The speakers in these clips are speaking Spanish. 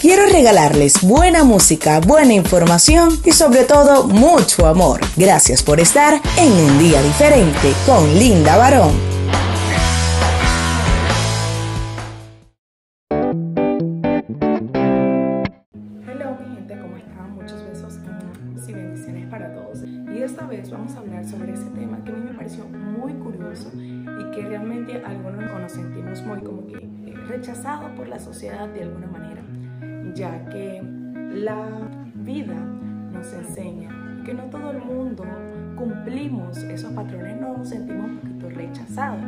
quiero regalarles buena música, buena información y sobre todo mucho amor. Gracias por estar en un día diferente con Linda Barón. rechazado por la sociedad de alguna manera, ya que la vida nos enseña que no todo el mundo cumplimos esos patrones, nos sentimos un poquito rechazados.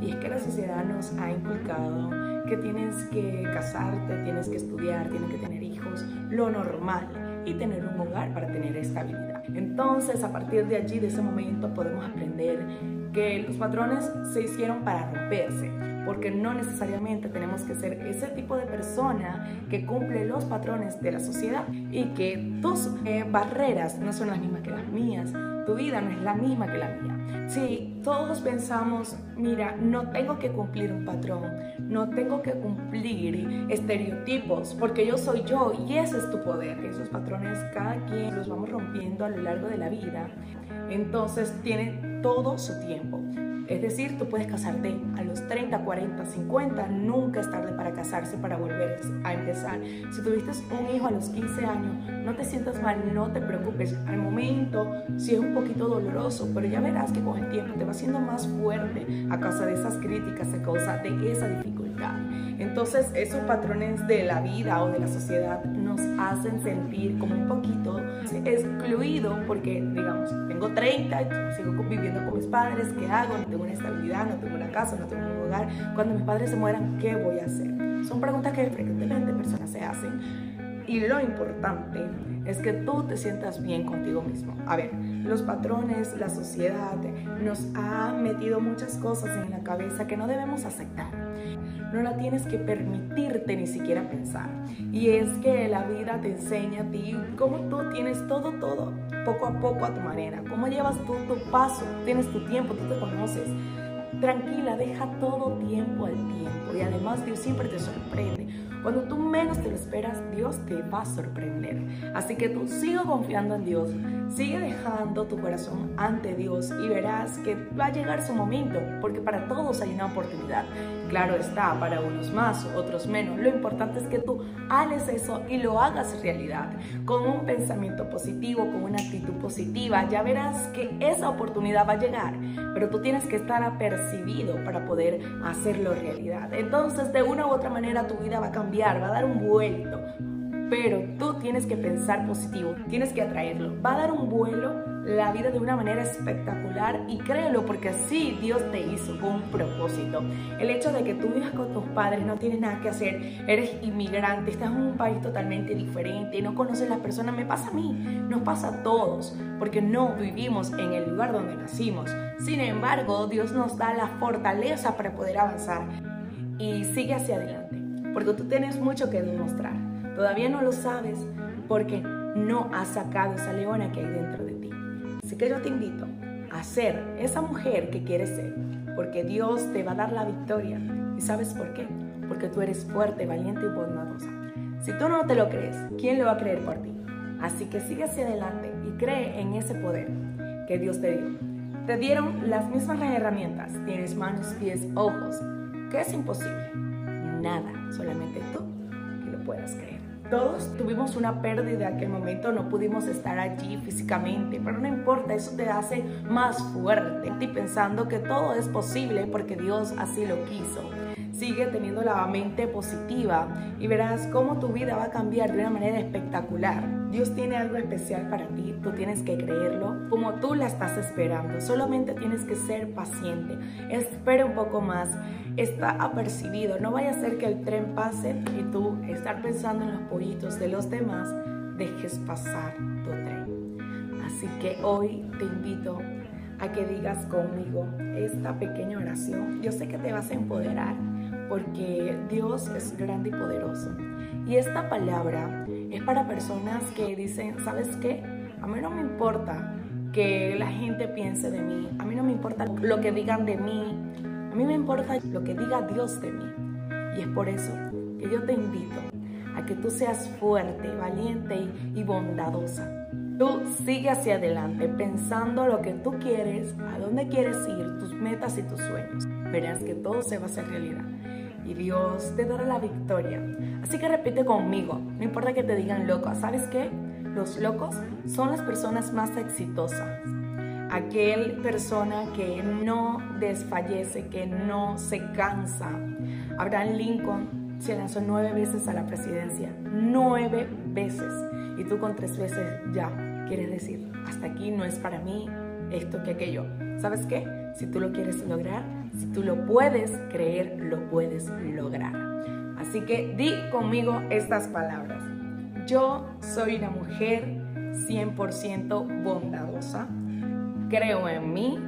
Y es que la sociedad nos ha inculcado que tienes que casarte, tienes que estudiar, tienes que tener hijos, lo normal y tener un hogar para tener estabilidad. Entonces, a partir de allí, de ese momento, podemos aprender que los patrones se hicieron para romperse porque no necesariamente tenemos que ser ese tipo de persona que cumple los patrones de la sociedad y que tus eh, barreras no son las mismas que las mías, tu vida no es la misma que la mía. Si todos pensamos, mira, no tengo que cumplir un patrón, no tengo que cumplir estereotipos, porque yo soy yo y ese es tu poder. Esos patrones cada quien los vamos rompiendo a lo largo de la vida, entonces tiene todo su tiempo. Es decir, tú puedes casarte a los 30, 40, 50, nunca es tarde para casarse, para volver a empezar. Si tuviste un hijo a los 15 años, no te sientas mal, no te preocupes. Al momento sí es un poquito doloroso, pero ya verás que con el tiempo te va siendo más fuerte a causa de esas críticas, a causa de esa dificultad. Entonces esos patrones de la vida o de la sociedad nos hacen sentir como un poquito excluido porque, digamos, tengo 30, sigo viviendo con mis padres, ¿qué hago? No tengo una estabilidad, no tengo una casa, no tengo un hogar. Cuando mis padres se mueran, ¿qué voy a hacer? Son preguntas que frecuentemente personas se hacen. Y lo importante es que tú te sientas bien contigo mismo. A ver, los patrones, la sociedad nos ha metido muchas cosas en la cabeza que no debemos aceptar no la tienes que permitirte ni siquiera pensar. Y es que la vida te enseña a ti cómo tú tienes todo, todo, poco a poco a tu manera, cómo llevas tú tu paso, tienes tu tiempo, tú te conoces. Tranquila, deja todo tiempo al tiempo y además Dios siempre te sorprende. Cuando tú menos te lo esperas, Dios te va a sorprender. Así que tú sigue confiando en Dios, sigue dejando tu corazón ante Dios y verás que va a llegar su momento, porque para todos hay una oportunidad. Claro está, para unos más, otros menos. Lo importante es que tú hagas eso y lo hagas realidad, con un pensamiento positivo, con una actitud positiva. Ya verás que esa oportunidad va a llegar, pero tú tienes que estar apercibido para poder hacerlo realidad. Entonces, de una u otra manera, tu vida va a cambiar, va a dar un vuelto. Pero tú tienes que pensar positivo, tienes que atraerlo. Va a dar un vuelo la vida de una manera espectacular y créelo porque así Dios te hizo con un propósito. El hecho de que tú vivas con tus padres, no tienes nada que hacer, eres inmigrante, estás en un país totalmente diferente, no conoces las personas, me pasa a mí, nos pasa a todos, porque no vivimos en el lugar donde nacimos. Sin embargo, Dios nos da la fortaleza para poder avanzar y sigue hacia adelante, porque tú tienes mucho que demostrar. Todavía no lo sabes porque no has sacado esa leona que hay dentro de ti. Así que yo te invito a ser esa mujer que quieres ser, porque Dios te va a dar la victoria. ¿Y sabes por qué? Porque tú eres fuerte, valiente y bondadosa. Si tú no te lo crees, ¿quién lo va a creer por ti? Así que sigue hacia adelante y cree en ese poder que Dios te dio. Te dieron las mismas herramientas, tienes manos, pies, ojos. ¿Qué es imposible? Nada, solamente tú que lo puedas creer. Todos tuvimos una pérdida, en aquel momento no pudimos estar allí físicamente, pero no importa, eso te hace más fuerte y pensando que todo es posible porque Dios así lo quiso. Sigue teniendo la mente positiva y verás cómo tu vida va a cambiar de una manera espectacular. Dios tiene algo especial para ti, tú tienes que creerlo como tú la estás esperando. Solamente tienes que ser paciente. Espera un poco más. Está apercibido. No vaya a ser que el tren pase y tú estar pensando en los pollitos de los demás, dejes pasar tu tren. Así que hoy te invito a que digas conmigo esta pequeña oración. Yo sé que te vas a empoderar porque Dios es grande y poderoso. Y esta palabra es para personas que dicen, ¿sabes qué? A mí no me importa que la gente piense de mí, a mí no me importa lo que digan de mí, a mí me importa lo que diga Dios de mí. Y es por eso que yo te invito a que tú seas fuerte, valiente y, bondadosa. Tú sigue hacia adelante pensando lo que tú quieres, a dónde quieres ir, tus metas y tus sueños. Verás que todo se va a hacer realidad y Dios te dará la victoria. Así que repite conmigo, no importa que te digan loco, ¿sabes qué? Los locos son las personas más exitosas. Aquel persona que no desfallece, que no se cansa. Abraham Lincoln se lanzó nueve veces a la presidencia, nueve veces. Y tú con tres veces ya quieres decir, hasta aquí no es para mí esto que aquello. ¿Sabes qué? Si tú lo quieres lograr, si tú lo puedes creer, lo puedes lograr. Así que di conmigo estas palabras. Yo soy una mujer 100% bondadosa. Creo en mí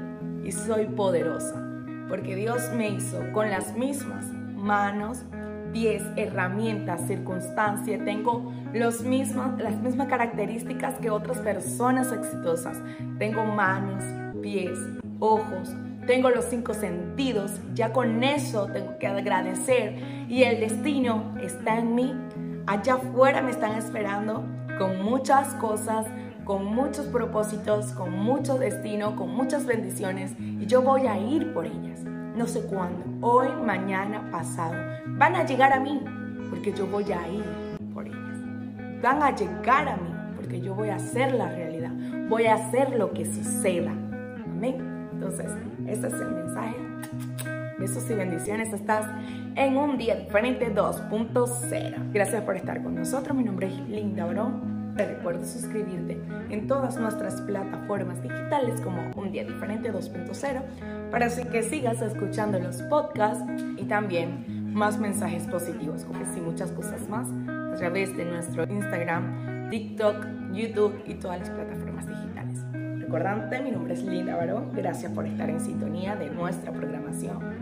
y soy poderosa. Porque Dios me hizo con las mismas manos, pies, herramientas, circunstancias. Tengo los las mismas características que otras personas exitosas. Tengo manos, pies, ojos, tengo los cinco sentidos, ya con eso tengo que agradecer y el destino está en mí. Allá afuera me están esperando con muchas cosas, con muchos propósitos, con mucho destino, con muchas bendiciones y yo voy a ir por ellas. No sé cuándo, hoy, mañana, pasado. Van a llegar a mí porque yo voy a ir por ellas. Van a llegar a mí porque yo voy a hacer la realidad. Voy a hacer lo que suceda. Entonces, este es el mensaje. Besos y bendiciones. Estás en un día diferente 2.0. Gracias por estar con nosotros. Mi nombre es Linda Oro. Te recuerdo suscribirte en todas nuestras plataformas digitales como Un Día Diferente 2.0 para que sigas escuchando los podcasts y también más mensajes positivos, como si muchas cosas más a través de nuestro Instagram, TikTok, YouTube y todas las plataformas digitales. Recordante, mi nombre es Linda Baró. Gracias por estar en sintonía de nuestra programación.